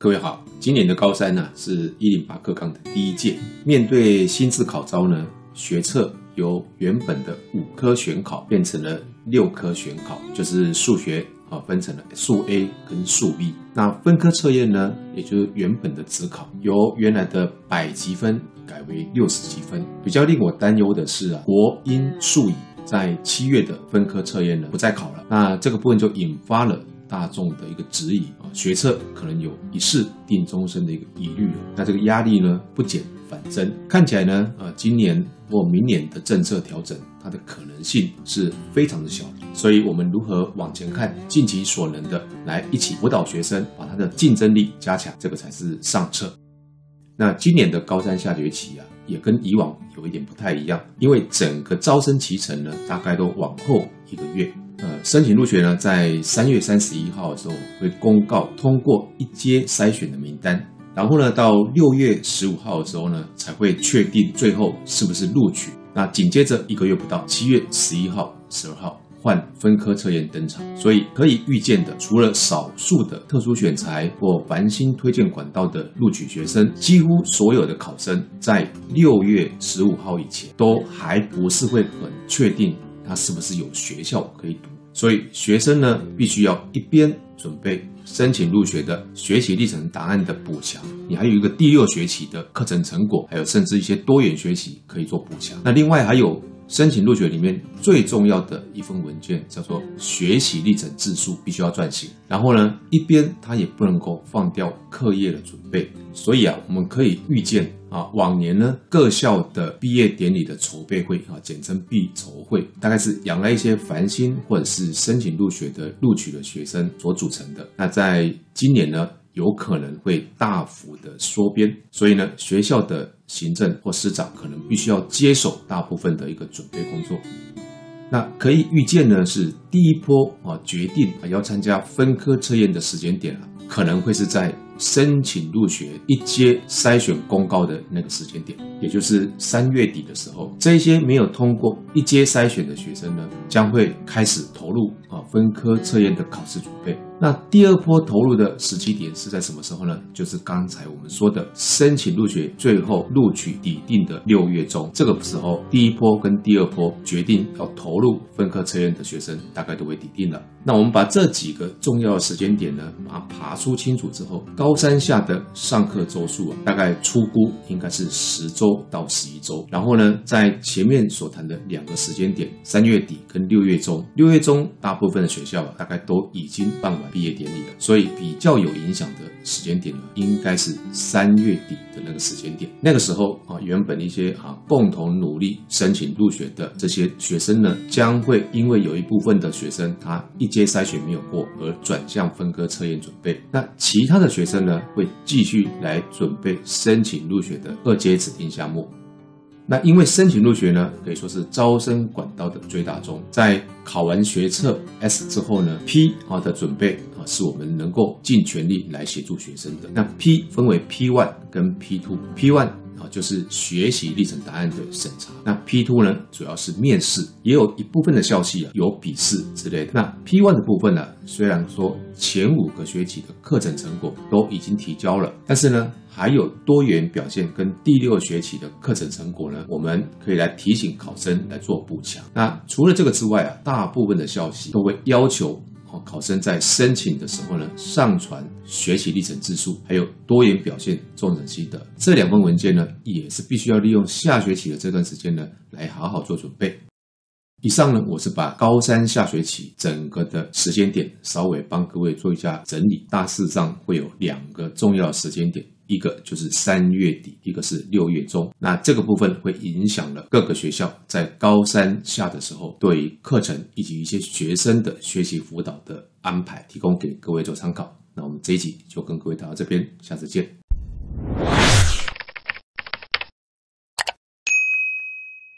各位好，今年的高三呢是一零八课纲的第一届。面对新制考招呢，学测由原本的五科选考变成了六科选考，就是数学啊分成了数 A 跟数 B。那分科测验呢，也就是原本的指考由原来的百级分改为六十级分。比较令我担忧的是啊，国英数乙在七月的分科测验呢不再考了，那这个部分就引发了。大众的一个质疑啊，学测可能有一试定终身的一个疑虑，那这个压力呢不减反增，看起来呢，呃，今年或明年的政策调整，它的可能性是非常的小。所以，我们如何往前看，尽其所能的来一起辅导学生，把他的竞争力加强，这个才是上策。那今年的高三下学期啊，也跟以往有一点不太一样，因为整个招生期程呢，大概都往后一个月。呃，申请入学呢，在三月三十一号的时候会公告通过一阶筛选的名单，然后呢，到六月十五号的时候呢，才会确定最后是不是录取。那紧接着一个月不到，七月十一号、十二号换分科测验登场。所以可以预见的，除了少数的特殊选材或繁星推荐管道的录取学生，几乎所有的考生在六月十五号以前都还不是会很确定。他是不是有学校可以读？所以学生呢，必须要一边准备申请入学的学习历程档案的补强，你还有一个第六学期的课程成果，还有甚至一些多元学习可以做补强。那另外还有申请入学里面最重要的一份文件，叫做学习历程自述，必须要撰写。然后呢，一边他也不能够放掉课业的准备。所以啊，我们可以预见。啊，往年呢，各校的毕业典礼的筹备会啊，简称毕筹会，大概是养了一些繁星或者是申请入学的录取的学生所组成的。那在今年呢，有可能会大幅的缩编，所以呢，学校的行政或师长可能必须要接手大部分的一个准备工作。那可以预见呢，是第一波啊，决定啊要参加分科测验的时间点啊，可能会是在。申请入学一阶筛选公告的那个时间点，也就是三月底的时候，这些没有通过一阶筛选的学生呢，将会开始投入啊分科测验的考试准备。那第二波投入的时机点是在什么时候呢？就是刚才我们说的申请入学最后录取底定的六月中，这个时候第一波跟第二波决定要投入分科测验的学生大概都会底定了。那我们把这几个重要的时间点呢，把它爬梳清楚之后，高高三下的上课周数啊，大概初估应该是十周到十一周。然后呢，在前面所谈的两个时间点，三月底跟六月中，六月中大部分的学校啊，大概都已经办完。毕业典礼了，所以比较有影响的时间点呢，应该是三月底的那个时间点。那个时候，原本一些啊共同努力申请入学的这些学生呢，将会因为有一部分的学生他一阶筛选没有过，而转向分科测验准备。那其他的学生呢，会继续来准备申请入学的二阶指定项目。那因为申请入学呢，可以说是招生管道的最大宗。在考完学测 S 之后呢，P 啊的准备啊，是我们能够尽全力来协助学生的。那 P 分为 P one 跟 P two，P one。就是学习历程档案的审查。那 P two 呢，主要是面试，也有一部分的校系啊有笔试之类的。那 P one 的部分呢，虽然说前五个学期的课程成果都已经提交了，但是呢，还有多元表现跟第六学期的课程成果呢，我们可以来提醒考生来做补强。那除了这个之外啊，大部分的校系都会要求。考生在申请的时候呢，上传学习历程自述，还有多元表现重整心得这两份文件呢，也是必须要利用下学期的这段时间呢，来好好做准备。以上呢，我是把高三下学期整个的时间点稍微帮各位做一下整理，大致上会有两个重要时间点。一个就是三月底，一个是六月中。那这个部分会影响了各个学校在高三下的时候对于课程以及一些学生的学习辅导的安排，提供给各位做参考。那我们这一集就跟各位到这边，下次见。